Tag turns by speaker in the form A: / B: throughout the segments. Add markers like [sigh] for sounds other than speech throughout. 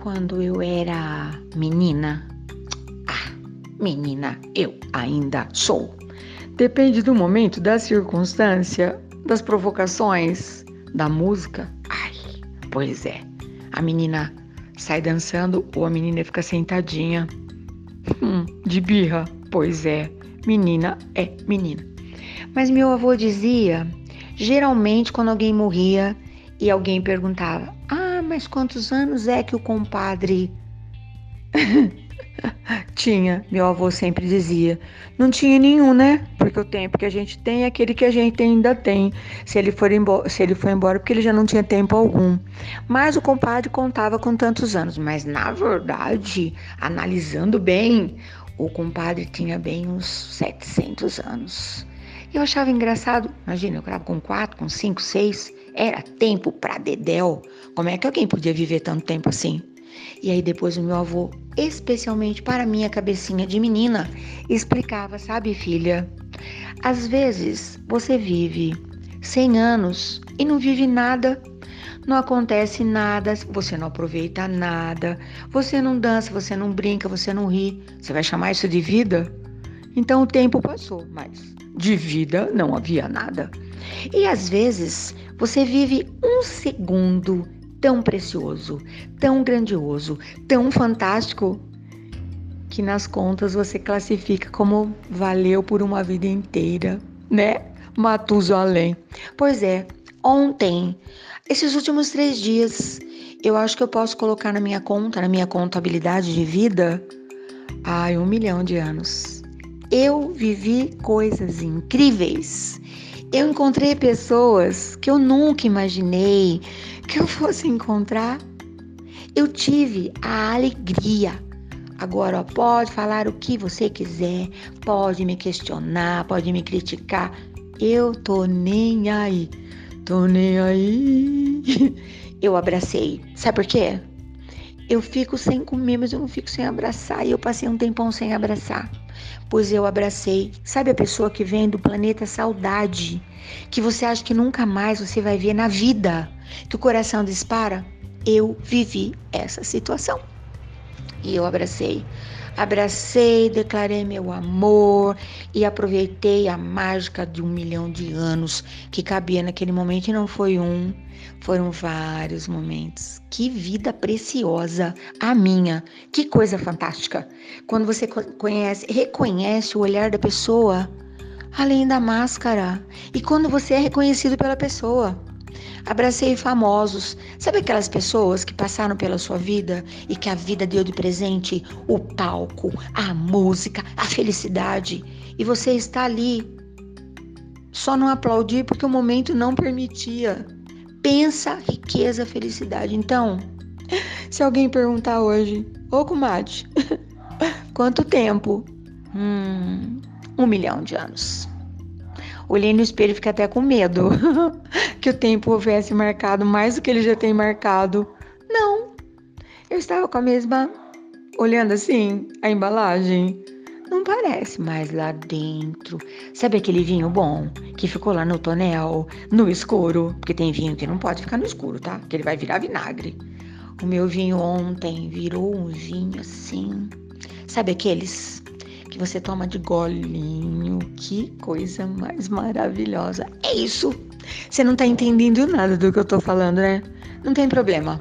A: quando eu era menina. Ah, menina, eu ainda sou. Depende do momento, da circunstância, das provocações, da música. Ai, pois é. A menina sai dançando ou a menina fica sentadinha. Hum, de birra. Pois é, menina é menina. Mas meu avô dizia, geralmente quando alguém morria e alguém perguntava: "Ah, mas quantos anos é que o compadre [laughs] tinha, meu avô sempre dizia. Não tinha nenhum, né? Porque o tempo que a gente tem é aquele que a gente ainda tem. Se ele for embora, se ele foi embora, porque ele já não tinha tempo algum. Mas o compadre contava com tantos anos. Mas na verdade, analisando bem, o compadre tinha bem uns 700 anos. Eu achava engraçado. Imagina, eu gravo com quatro, com cinco, seis. Era tempo pra dedéu. Como é que alguém podia viver tanto tempo assim? E aí depois o meu avô, especialmente para minha cabecinha de menina, explicava, sabe, filha? Às vezes você vive 100 anos e não vive nada. Não acontece nada, você não aproveita nada, você não dança, você não brinca, você não ri. Você vai chamar isso de vida? Então o tempo passou, mas de vida não havia nada. E às vezes você vive um segundo tão precioso, tão grandioso, tão fantástico, que nas contas você classifica como valeu por uma vida inteira, né? Matusalém. Pois é, ontem, esses últimos três dias, eu acho que eu posso colocar na minha conta, na minha contabilidade de vida, ai, um milhão de anos. Eu vivi coisas incríveis. Eu encontrei pessoas que eu nunca imaginei que eu fosse encontrar. Eu tive a alegria. Agora, ó, pode falar o que você quiser, pode me questionar, pode me criticar. Eu tô nem aí. Tô nem aí. [laughs] Eu abracei. Sabe por quê? Eu fico sem comer, mas eu não fico sem abraçar. E eu passei um tempão sem abraçar. Pois eu abracei. Sabe a pessoa que vem do planeta saudade? Que você acha que nunca mais você vai ver na vida? Que o coração dispara? Eu vivi essa situação. E eu abracei. Abracei, declarei meu amor e aproveitei a mágica de um milhão de anos que cabia naquele momento e não foi um, foram vários momentos. Que vida preciosa a minha. Que coisa fantástica. Quando você conhece, reconhece o olhar da pessoa além da máscara. E quando você é reconhecido pela pessoa. Abracei famosos. Sabe aquelas pessoas que passaram pela sua vida e que a vida deu de presente o palco, a música, a felicidade e você está ali só não aplaudir porque o momento não permitia. Pensa riqueza, felicidade. Então, [laughs] se alguém perguntar hoje, ô comadre, [laughs] quanto tempo? Hum, um milhão de anos. Olhei no espelho e fiquei até com medo [laughs] que o tempo houvesse marcado mais do que ele já tem marcado. Não, eu estava com a mesma, olhando assim, a embalagem. Não parece mais lá dentro. Sabe aquele vinho bom que ficou lá no tonel, no escuro? Porque tem vinho que não pode ficar no escuro, tá? Que ele vai virar vinagre. O meu vinho ontem virou um vinho assim. Sabe aqueles que você toma de golinho. Que coisa mais maravilhosa. É isso. Você não tá entendendo nada do que eu tô falando, né? Não tem problema.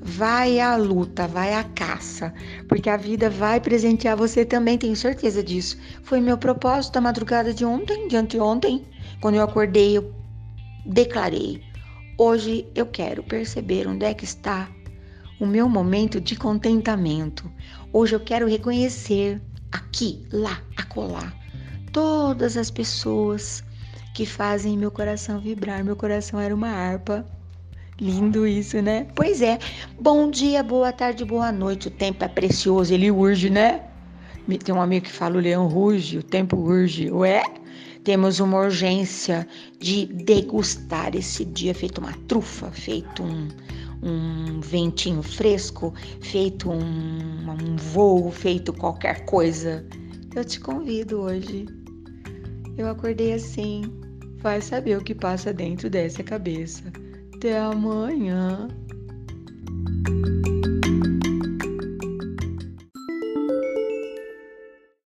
A: Vai à luta, vai à caça, porque a vida vai presentear você também, tenho certeza disso. Foi meu propósito da madrugada de ontem, de anteontem, quando eu acordei, eu declarei: hoje eu quero perceber onde é que está o meu momento de contentamento. Hoje eu quero reconhecer aqui, lá, acolá, todas as pessoas que fazem meu coração vibrar. Meu coração era uma harpa. Lindo isso, né? Pois é. Bom dia, boa tarde, boa noite. O tempo é precioso, ele urge, né? Tem um amigo que fala: o leão ruge, o tempo urge. Ué? Temos uma urgência de degustar esse dia, feito uma trufa, feito um, um ventinho fresco, feito um, um voo, feito qualquer coisa, eu te convido hoje. Eu acordei assim. Vai saber o que passa dentro dessa cabeça. Até amanhã.